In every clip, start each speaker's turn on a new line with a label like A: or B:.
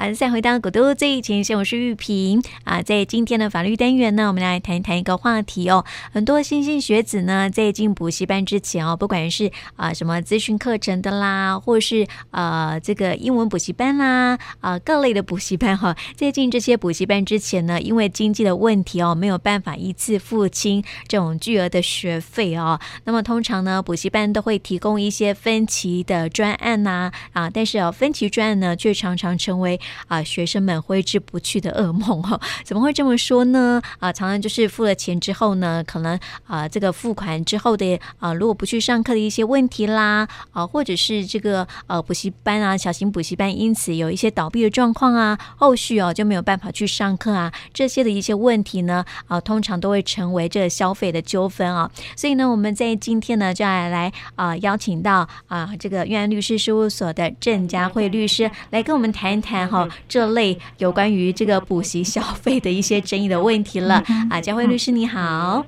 A: 好的，再回到古都最前线，我是玉萍啊。在今天的法律单元呢，我们来谈一谈一个话题哦。很多新兴学子呢，在进补习班之前哦，不管是啊什么咨询课程的啦，或是呃这个英文补习班啦，啊各类的补习班哈，在进这些补习班之前呢，因为经济的问题哦，没有办法一次付清这种巨额的学费哦。那么通常呢，补习班都会提供一些分期的专案呐啊，但是哦，分期专案呢，却常常成为啊，学生们挥之不去的噩梦哈，怎么会这么说呢？啊，常常就是付了钱之后呢，可能啊，这个付款之后的啊，如果不去上课的一些问题啦，啊，或者是这个呃补习班啊，小型补习班因此有一些倒闭的状况啊，后续哦就没有办法去上课啊，这些的一些问题呢，啊，通常都会成为这个消费的纠纷啊。所以呢，我们在今天呢，就要来啊邀请到啊这个愿安律师事务所的郑佳慧律师来跟我们谈一谈哈。这类有关于这个补习消费的一些争议的问题了。啊，佳慧律师你好，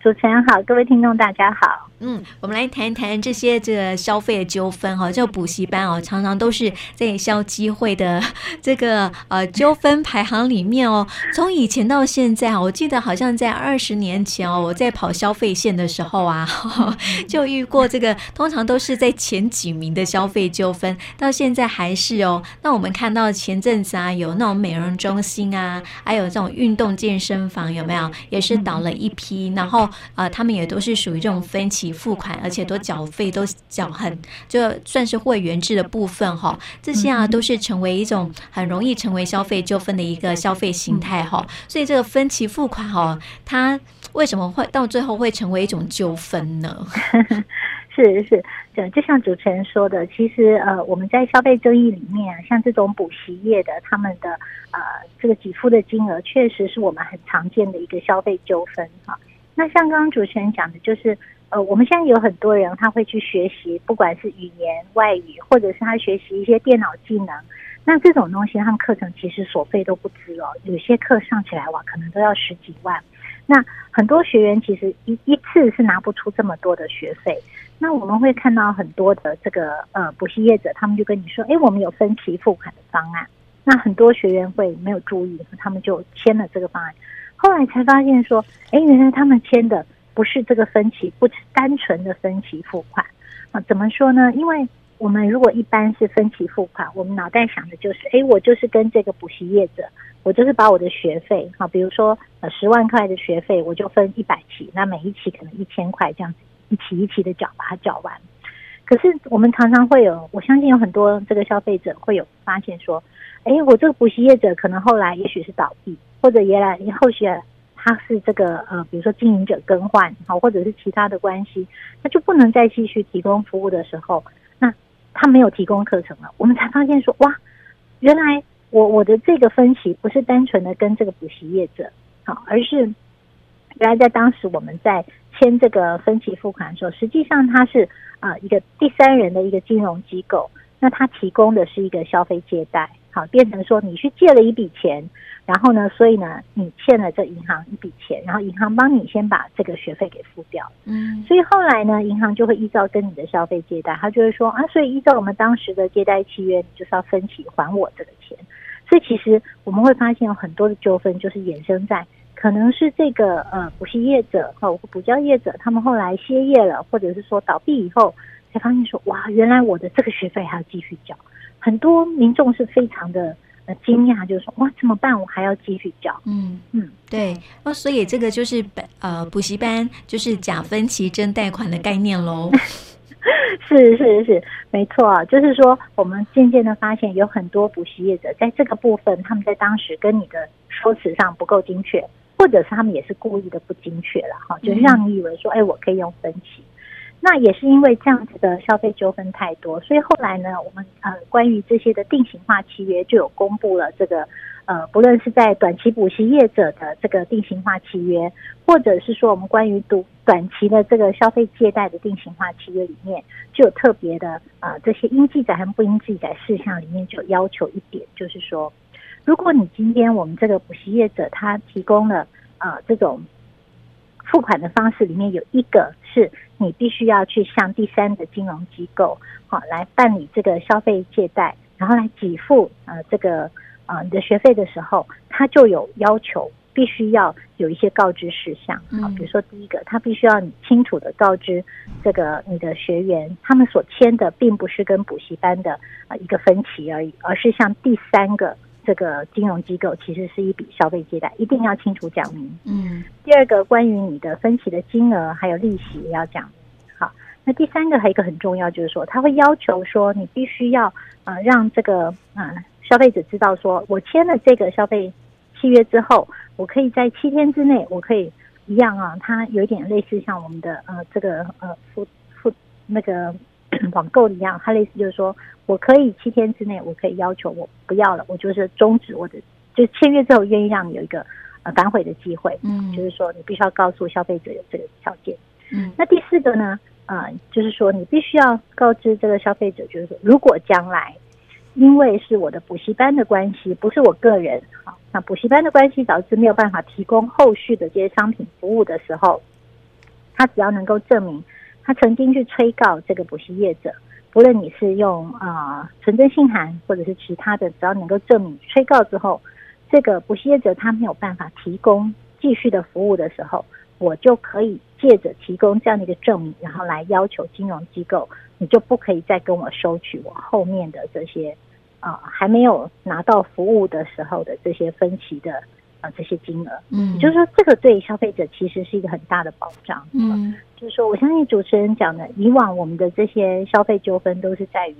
B: 主持人好，各位听众大家好。
A: 嗯，我们来谈谈这些这个消费的纠纷哈。这补习班哦，常常都是在消基会的这个呃纠纷排行里面哦。从以前到现在，我记得好像在二十年前哦，我在跑消费线的时候啊，就遇过这个，通常都是在前几名的消费纠纷，到现在还是哦。那我们看到前阵子啊，有那种美容中心啊，还有这种运动健身房，有没有？也是倒了一批，然后啊、呃，他们也都是属于这种分期。付款，而且都缴费都缴很，就算是会员制的部分哈，这些啊都是成为一种很容易成为消费纠纷的一个消费形态哈。所以这个分期付款哈，它为什么会到最后会成为一种纠纷呢？
B: 是 是，就就像主持人说的，其实呃，我们在消费争议里面，像这种补习业的他们的呃这个给付的金额，确实是我们很常见的一个消费纠纷哈。那像刚刚主持人讲的，就是。呃，我们现在有很多人他会去学习，不管是语言外语，或者是他学习一些电脑技能，那这种东西他们课程其实所费都不止哦，有些课上起来哇，可能都要十几万。那很多学员其实一一次是拿不出这么多的学费。那我们会看到很多的这个呃补习业者，他们就跟你说，哎，我们有分期付款的方案。那很多学员会没有注意，他们就签了这个方案，后来才发现说，哎，原来他们签的。不是这个分期，不是单纯的分期付款啊？怎么说呢？因为我们如果一般是分期付款，我们脑袋想的就是，哎，我就是跟这个补习业者，我就是把我的学费，哈，比如说呃十万块的学费，我就分一百期，那每一期可能一千块这样子，一期一期的缴，把它缴完。可是我们常常会有，我相信有很多这个消费者会有发现说，哎，我这个补习业者可能后来也许是倒闭，或者也来后续。他是这个呃，比如说经营者更换，好，或者是其他的关系，他就不能再继续提供服务的时候，那他没有提供课程了，我们才发现说，哇，原来我我的这个分期不是单纯的跟这个补习业者好，而是原来在当时我们在签这个分期付款的时候，实际上他是啊一个第三人的一个金融机构，那他提供的是一个消费借贷，好，变成说你去借了一笔钱。然后呢，所以呢，你欠了这银行一笔钱，然后银行帮你先把这个学费给付掉。嗯，所以后来呢，银行就会依照跟你的消费借贷，他就会说啊，所以依照我们当时的借贷契约，你就是要分期还我这个钱。所以其实我们会发现有很多的纠纷，就是衍生在可能是这个呃补习业者或补教业者，他们后来歇业了，或者是说倒闭以后，才发现说哇，原来我的这个学费还要继续缴。很多民众是非常的。呃，惊讶就是说，哇，怎么办？我还要继续交。嗯嗯，
A: 对。那所以这个就是本呃补习班就是假分期真贷款的概念喽。
B: 是是是，没错。就是说，我们渐渐的发现，有很多补习业者在这个部分，他们在当时跟你的说辞上不够精确，或者是他们也是故意的不精确了哈，就是让你以为说，哎，我可以用分期。那也是因为这样子的消费纠纷太多，所以后来呢，我们呃关于这些的定型化契约就有公布了这个呃，不论是在短期补习业者的这个定型化契约，或者是说我们关于短短期的这个消费借贷的定型化契约里面，就有特别的呃这些应记载和不应记载事项里面就要求一点，就是说，如果你今天我们这个补习业者他提供了呃这种。付款的方式里面有一个是你必须要去向第三的金融机构，好来办理这个消费借贷，然后来给付呃这个呃你的学费的时候，他就有要求，必须要有一些告知事项啊，比如说第一个，他必须要你清楚的告知这个你的学员，他们所签的并不是跟补习班的呃一个分歧而已，而是像第三个。这个金融机构其实是一笔消费借贷，一定要清楚讲明。嗯，第二个关于你的分期的金额还有利息也要讲。好，那第三个还有一个很重要，就是说他会要求说你必须要呃让这个呃消费者知道说，我签了这个消费契约之后，我可以在七天之内，我可以一样啊，它有一点类似像我们的呃这个呃付付那个。网购一样，它类似就是说，我可以七天之内，我可以要求我不要了，我就是终止我的，就签约之后愿意让你有一个呃反悔的机会。嗯，就是说你必须要告诉消费者有这个条件。嗯，那第四个呢，呃，就是说你必须要告知这个消费者，就是说如果将来因为是我的补习班的关系，不是我个人，好，那补习班的关系导致没有办法提供后续的这些商品服务的时候，他只要能够证明。他曾经去催告这个补习业者，不论你是用啊存证信函或者是其他的，只要能够证明催告之后，这个补习业者他没有办法提供继续的服务的时候，我就可以借着提供这样的一个证明，然后来要求金融机构，你就不可以再跟我收取我后面的这些啊还没有拿到服务的时候的这些分期的。这些金额，嗯，就是说，这个对消费者其实是一个很大的保障，嗯，就是说，我相信主持人讲的，以往我们的这些消费纠纷都是在于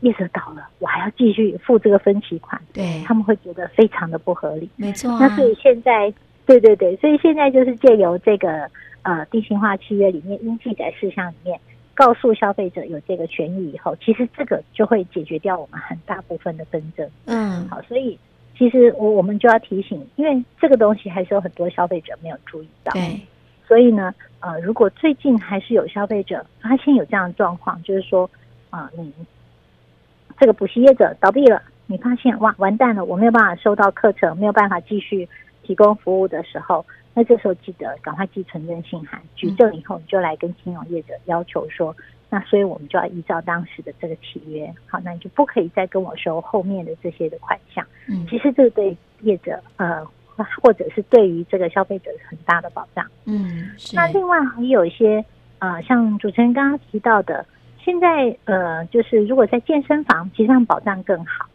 B: 业者倒了，我还要继续付这个分期款，对，他们会觉得非常的不合理，没错、啊。那所以现在，对对对，所以现在就是借由这个呃定型化契约里面应记载事项里面，告诉消费者有这个权益以后，其实这个就会解决掉我们很大部分的纷争，嗯，好，所以。其实我我们就要提醒，因为这个东西还是有很多消费者没有注意到，对，所以呢，呃，如果最近还是有消费者发现有这样的状况，就是说，啊、呃，你这个补习业者倒闭了，你发现哇完蛋了，我没有办法收到课程，没有办法继续提供服务的时候，那这时候记得赶快寄存证信函，举证以后你就来跟金融业者要求说。那所以我们就要依照当时的这个契约，好，那你就不可以再跟我收后面的这些的款项。嗯，其实这对业者呃，或者是对于这个消费者是很大的保障。嗯，那另外还有一些呃，像主持人刚刚提到的，现在呃，就是如果在健身房，其实上保障更好，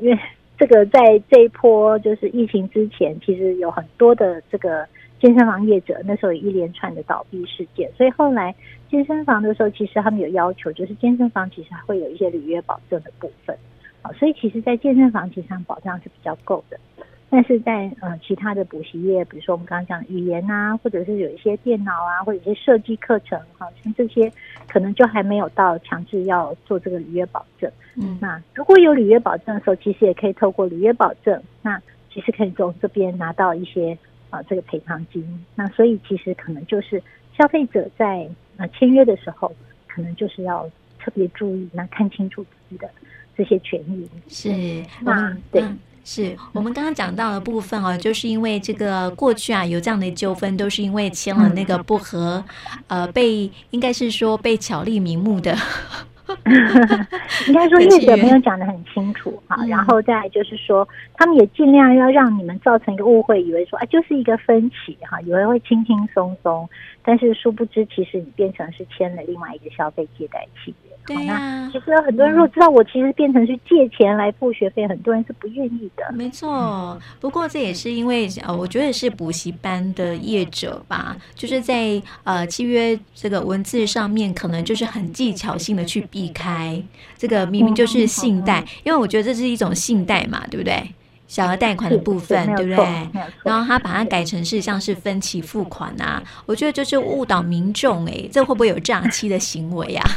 B: 因为这个在这一波就是疫情之前，其实有很多的这个。健身房业者那时候有一连串的倒闭事件，所以后来健身房的时候，其实他们有要求，就是健身房其实还会有一些履约保证的部分，啊，所以其实，在健身房其实上保障是比较够的，但是在呃其他的补习业，比如说我们刚刚讲语言啊，或者是有一些电脑啊，或者一些设计课程，好像这些可能就还没有到强制要做这个履约保证。嗯，那如果有履约保证的时候，其实也可以透过履约保证，那其实可以从这边拿到一些。啊，这个赔偿金，那所以其实可能就是消费者在呃签约的时候，可能就是要特别注意，那看清楚自己的这些权益。
A: 是，那对，是我们刚刚讲到的部分哦，就是因为这个过去啊有这样的纠纷，都是因为签了那个不合，呃，被应该是说被巧立名目的。
B: 应该说业者没有讲得很清楚 哈，然后再就是说，他们也尽量要让你们造成一个误会，以为说啊就是一个分歧哈，以为会轻轻松松，但是殊不知其实你变成是签了另外一个消费借贷契约。对呀、啊，其实有很多人如果知道我其实变成去借钱来付学费，很多人是不愿意的。
A: 没错，不过这也是因为呃，我觉得是补习班的业者吧，就是在呃契约这个文字上面，可能就是很技巧性的去避开这个明明就是信贷，因为我觉得这是一种信贷嘛，对不对？小额贷款的部分，对不对？然后他把它改成是像是分期付款啊，我觉得就是误导民众，哎，这会不会有诈欺的行为啊？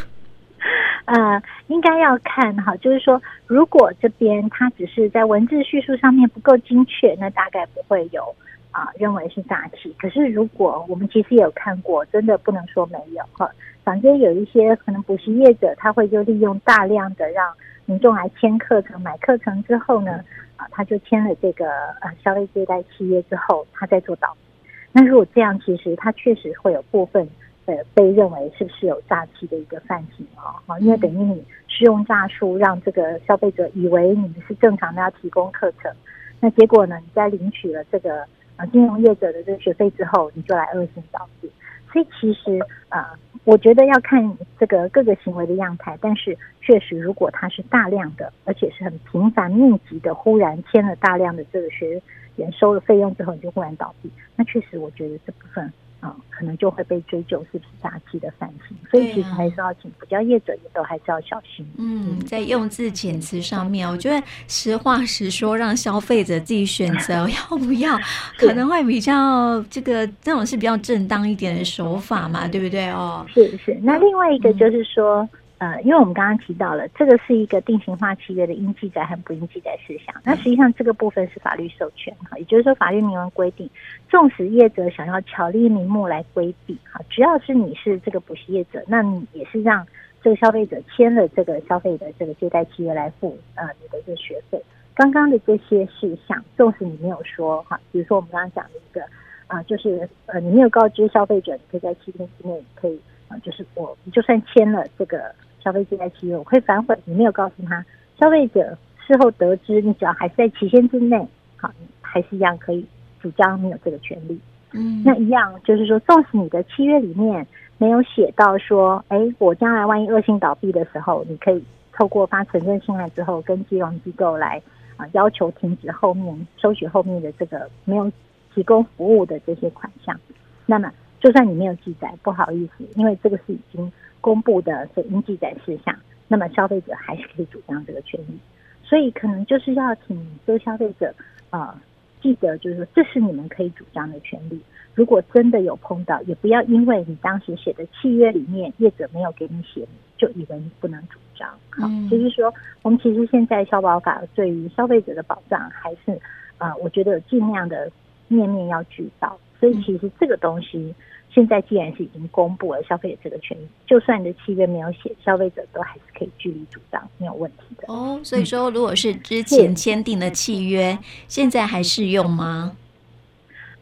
B: 呃，应该要看哈，就是说，如果这边它只是在文字叙述上面不够精确，那大概不会有啊、呃、认为是诈欺。可是如果我们其实也有看过，真的不能说没有哈。反正有一些可能补习业者，他会就利用大量的让民众来签课程、买课程之后呢，啊，他就签了这个呃消费借贷契约之后，他再做倒闭。那如果这样，其实他确实会有部分呃被认为是不是有诈欺的一个犯行哦，哈，因为等于你是用诈术让这个消费者以为你们是正常的要提供课程，那结果呢，你在领取了这个呃金融业者的这个学费之后，你就来恶性倒闭。所以其实啊、呃，我觉得要看这个各个行为的样态，但是确实，如果它是大量的，而且是很频繁、密集的，忽然签了大量的这个学员收了费用之后，你就忽然倒闭，那确实，我觉得这部分。啊、嗯，可能就会被追究是不是诈欺的犯行，所以其实还是要请补教业者也都还是要小心。
A: 嗯，在用字遣词上面，我觉得实话实说，让消费者自己选择 要不要，可能会比较这个这种是比较正当一点的手法嘛，对不对哦？
B: 是是。那另外一个就是说。嗯呃，因为我们刚刚提到了，这个是一个定型化契约的应记载和不应记载事项。那实际上这个部分是法律授权哈，也就是说法律明文规定，纵使业者想要巧立名目来规避哈，只要是你是这个补习业者，那你也是让这个消费者签了这个消费的这个借贷契约来付呃你的这个学费。刚刚的这些事项，纵使你没有说哈，比如说我们刚刚讲的一个啊，就是呃你没有告知消费者，你可以在七天之内可以啊，就是我你就算签了这个。消费借贷契约我会反悔，你没有告诉他，消费者事后得知，你只要还是在期限之内，好，还是一样可以主张你有这个权利。嗯，那一样就是说，纵使你的契约里面没有写到说，哎，我将来万一恶性倒闭的时候，你可以透过发存证信函之后，跟金融机构来啊要求停止后面收取后面的这个没有提供服务的这些款项。那么，就算你没有记载，不好意思，因为这个是已经。公布的这应记载事项，那么消费者还是可以主张这个权利，所以可能就是要请这个消费者啊、呃、记得，就是说这是你们可以主张的权利。如果真的有碰到，也不要因为你当时写的契约里面业者没有给你写，就以为你不能主张。好，就是说我们其实现在消保法对于消费者的保障还是啊、呃，我觉得尽量的面面要俱到。所以其实这个东西。现在既然是已经公布了消费者这个权益，就算你的契约没有写，消费者都还是可以据理主张，没有问题的。
A: 哦，所以说，如果是之前签订的契约，现在还适用吗？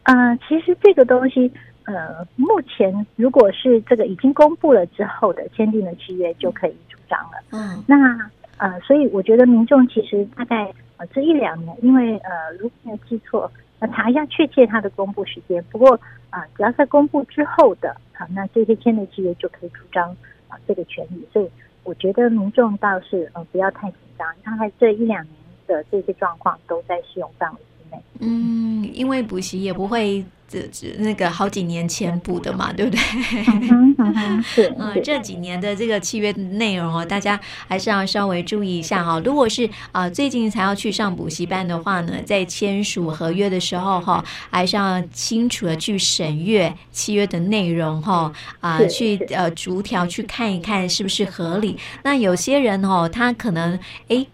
B: 嗯、呃，其实这个东西，呃，目前如果是这个已经公布了之后的签订的契约，就可以主张了。嗯，那呃，所以我觉得民众其实大概呃这一两年，因为呃，如果没有记错。那查一下确切它的公布时间。不过啊，只要在公布之后的啊，那这些签的契约就可以主张啊这个权利。所以我觉得民众倒是呃不要太紧张，大概这一两年的这些状况都在适用范围内。
A: 嗯，因为补习也不会。这这那个好几年前补的嘛，对不对？
B: 嗯 嗯，是。
A: 嗯，这几年的这个契约内容哦，大家还是要稍微注意一下哈。如果是啊最近才要去上补习班的话呢，在签署合约的时候哈，还是要清楚的去审阅契约的内容哈啊，去呃逐条去看一看是不是合理。那有些人哦，他可能诶。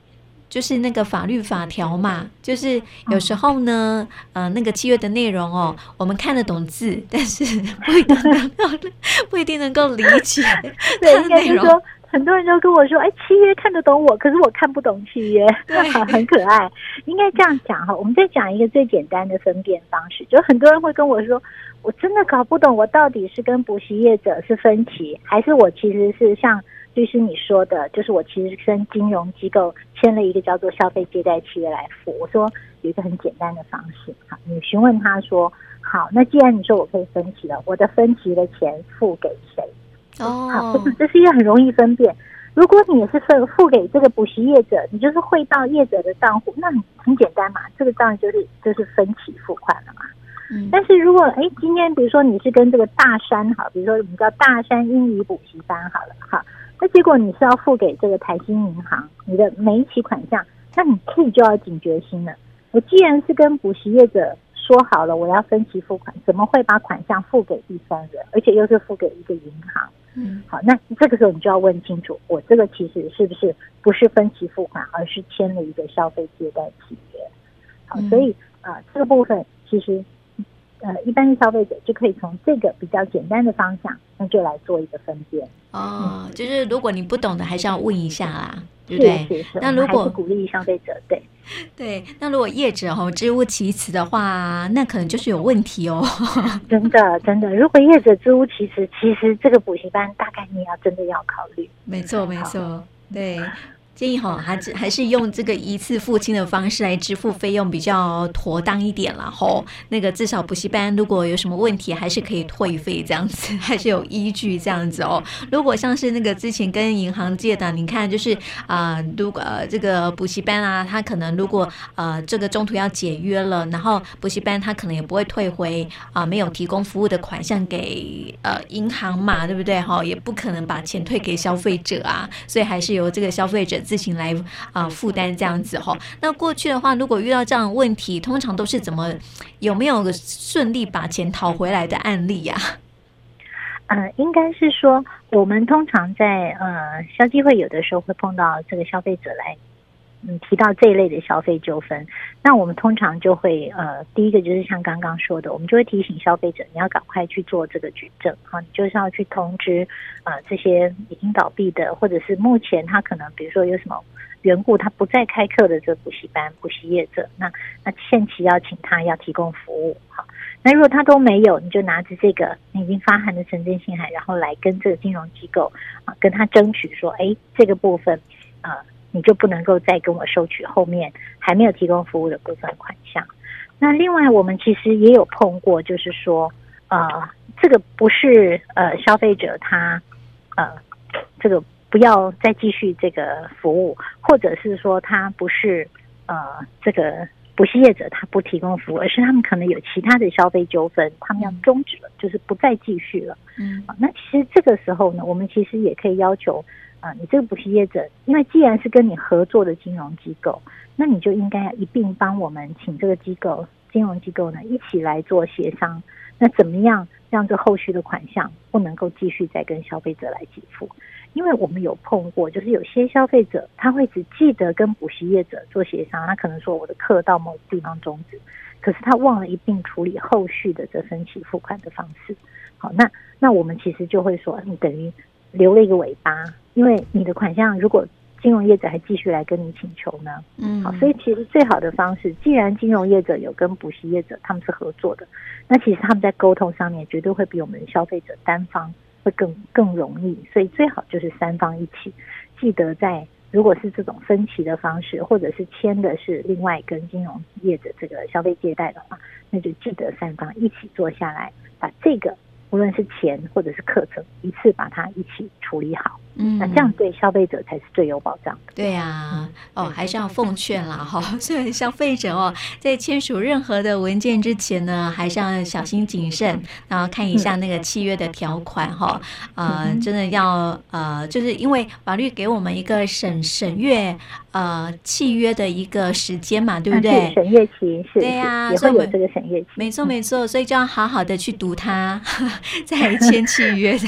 A: 就是那个法律法条嘛，就是有时候呢，呃，那个契约的内容哦，我们看得懂字，但是 不一定能够 不一定能够理解 它的内容。说
B: 很多人都跟我说，哎，契约看得懂我，可是我看不懂契约，很可爱。应该这样讲哈，我们再讲一个最简单的分辨方式，就很多人会跟我说，我真的搞不懂，我到底是跟补习业者是分歧，还是我其实是像。律师，你说的就是我其实跟金融机构签了一个叫做消费借贷契约来付。我说有一个很简单的方式，好，你询问他说，好，那既然你说我可以分期了，我的分期的钱付给谁？哦，好，这是一个很容易分辨。如果你也是分付给这个补习业者，你就是汇到业者的账户，那很很简单嘛，这个当然就是就是分期付款了嘛。嗯，但是如果哎，今天比如说你是跟这个大山好，比如说我们叫大山英语补习班好了，好。那结果你是要付给这个台新银行你的每一期款项，那你可以就要警觉心了。我既然是跟补习业者说好了，我要分期付款，怎么会把款项付给第三人，而且又是付给一个银行？嗯，好，那这个时候你就要问清楚，我这个其实是不是不是分期付款，而是签了一个消费借贷契约？好，所以啊、呃，这个部分其实呃一般的消费者就可以从这个比较简单的方向，那就来做一个分辨。
A: 哦，嗯、就是如果你不懂的，还是要问一下啦，对
B: 不对？
A: 那如果
B: 鼓励消费者，对
A: 对，那如果业者哦支吾其词的话，那可能就是有问题哦。
B: 真的真的，如果业者支吾其词，其实这个补习班大概你要真的要考虑。
A: 没错没错，对。建议哈，还还是用这个一次付清的方式来支付费用比较妥当一点了吼。那个至少补习班如果有什么问题，还是可以退费这样子，还是有依据这样子哦。如果像是那个之前跟银行借的，你看就是啊、呃，如果、呃、这个补习班啊，他可能如果呃这个中途要解约了，然后补习班他可能也不会退回啊、呃、没有提供服务的款项给呃银行嘛，对不对哈？也不可能把钱退给消费者啊，所以还是由这个消费者。自行来啊负担这样子哈，那过去的话，如果遇到这样的问题，通常都是怎么有没有顺利把钱讨回来的案例呀？
B: 呃，应该是说，我们通常在呃消基会有的时候会碰到这个消费者来。嗯，提到这一类的消费纠纷，那我们通常就会呃，第一个就是像刚刚说的，我们就会提醒消费者，你要赶快去做这个举证，好，你就是要去通知呃这些已经倒闭的，或者是目前他可能比如说有什么缘故他不再开课的这个补习班、补习业者，那那限期要请他要提供服务，好，那如果他都没有，你就拿着这个你已经发函的存证信函，然后来跟这个金融机构啊跟他争取说，哎，这个部分。呃你就不能够再跟我收取后面还没有提供服务的部分款项。那另外，我们其实也有碰过，就是说，呃，这个不是呃消费者他呃这个不要再继续这个服务，或者是说他不是呃这个不是业者他不提供服务，而是他们可能有其他的消费纠纷，他们要终止了，就是不再继续了。嗯，那其实这个时候呢，我们其实也可以要求。啊，你这个补习业者，因为既然是跟你合作的金融机构，那你就应该一并帮我们请这个机构、金融机构呢一起来做协商。那怎么样让这后续的款项不能够继续再跟消费者来给付？因为我们有碰过，就是有些消费者他会只记得跟补习业者做协商，他可能说我的课到某个地方终止，可是他忘了一并处理后续的这分期付款的方式。好，那那我们其实就会说，你等于留了一个尾巴。因为你的款项，如果金融业者还继续来跟你请求呢，嗯，好，所以其实最好的方式，既然金融业者有跟补习业者他们是合作的，那其实他们在沟通上面绝对会比我们消费者单方会更更容易，所以最好就是三方一起，记得在如果是这种分期的方式，或者是签的是另外跟金融业者这个消费借贷的话，那就记得三方一起坐下来，把这个无论是钱或者是课程，一次把它一起处理好。嗯，那这样对消费者才是最有保障的。
A: 对呀、啊，哦，还是要奉劝啦哈，所以消费者哦，在签署任何的文件之前呢，还是要小心谨慎，然后看一下那个契约的条款哈，呃，真的要呃，就是因为法律给我们一个审审阅呃契约的一个时间嘛，对不对？
B: 审阅期是，
A: 对呀、啊，
B: 所以有这个审阅期，
A: 没错没错，所以就要好好的去读它，再签契约的。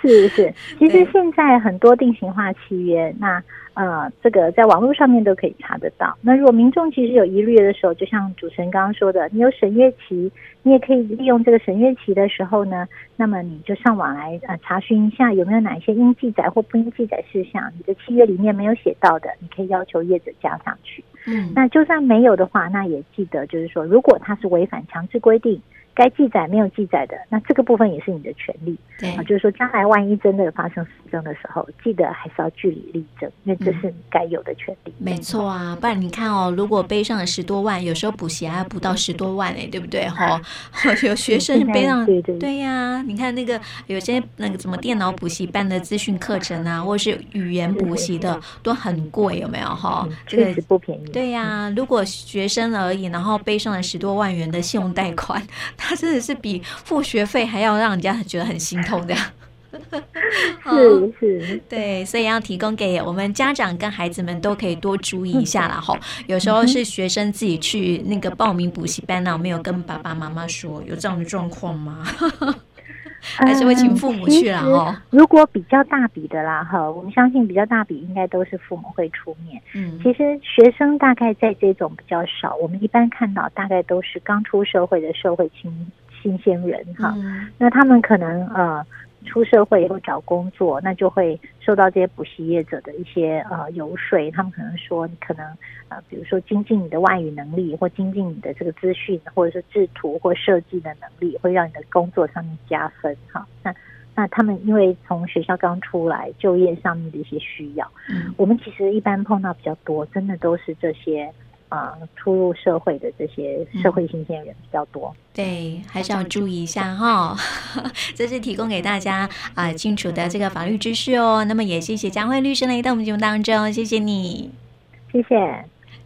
B: 是 是，其实现在很多定型化契约，那呃，这个在网络上面都可以查得到。那如果民众其实有疑虑的时候，就像主持人刚刚说的，你有审阅期，你也可以利用这个审阅期的时候呢，那么你就上网来呃查询一下有没有哪一些应记载或不应记载事项，你的契约里面没有写到的，你可以要求业者加上去。嗯，那就算没有的话，那也记得就是说，如果他是违反强制规定。该记载没有记载的，那这个部分也是你的权利。对啊，就是说将来万一真的发生失争的时候，记得还是要据理力争，因为这是你该有的权利。
A: 没错啊，不然你看哦，如果背上了十多万，有时候补习还要补到十多万哎，对不对？哈，有学生背上，对对对呀，你看那个有些那个什么电脑补习班的资讯课程啊，或者是语言补习的，都很贵，有没有？哈，
B: 这个不便宜。
A: 对呀，如果学生而已，然后背上了十多万元的信用贷款。他真的是比付学费还要让人家觉得很心痛的，
B: 是是，
A: 对，所以要提供给我们家长跟孩子们都可以多注意一下啦。吼，有时候是学生自己去那个报名补习班呢，我没有跟爸爸妈妈说有这样的状况吗？还是会请父母去啦哦。
B: 如果比较大笔的啦，哈，我们相信比较大笔应该都是父母会出面。嗯，其实学生大概在这种比较少，我们一般看到大概都是刚出社会的社会新新鲜人哈。嗯、那他们可能呃。出社会以后找工作，那就会受到这些补习业者的一些呃游说，他们可能说你可能呃，比如说精进你的外语能力，或精进你的这个资讯，或者是制图或设计的能力，会让你的工作上面加分哈。那那他们因为从学校刚出来，就业上面的一些需要，嗯，我们其实一般碰到比较多，真的都是这些。啊，出入社会的这些社会新鲜人比较多，嗯、
A: 对，还是要注意一下哈。这是提供给大家啊、呃、清楚的这个法律知识哦。那么也谢谢佳慧律师来到我们节目当中，谢谢你，
B: 谢谢。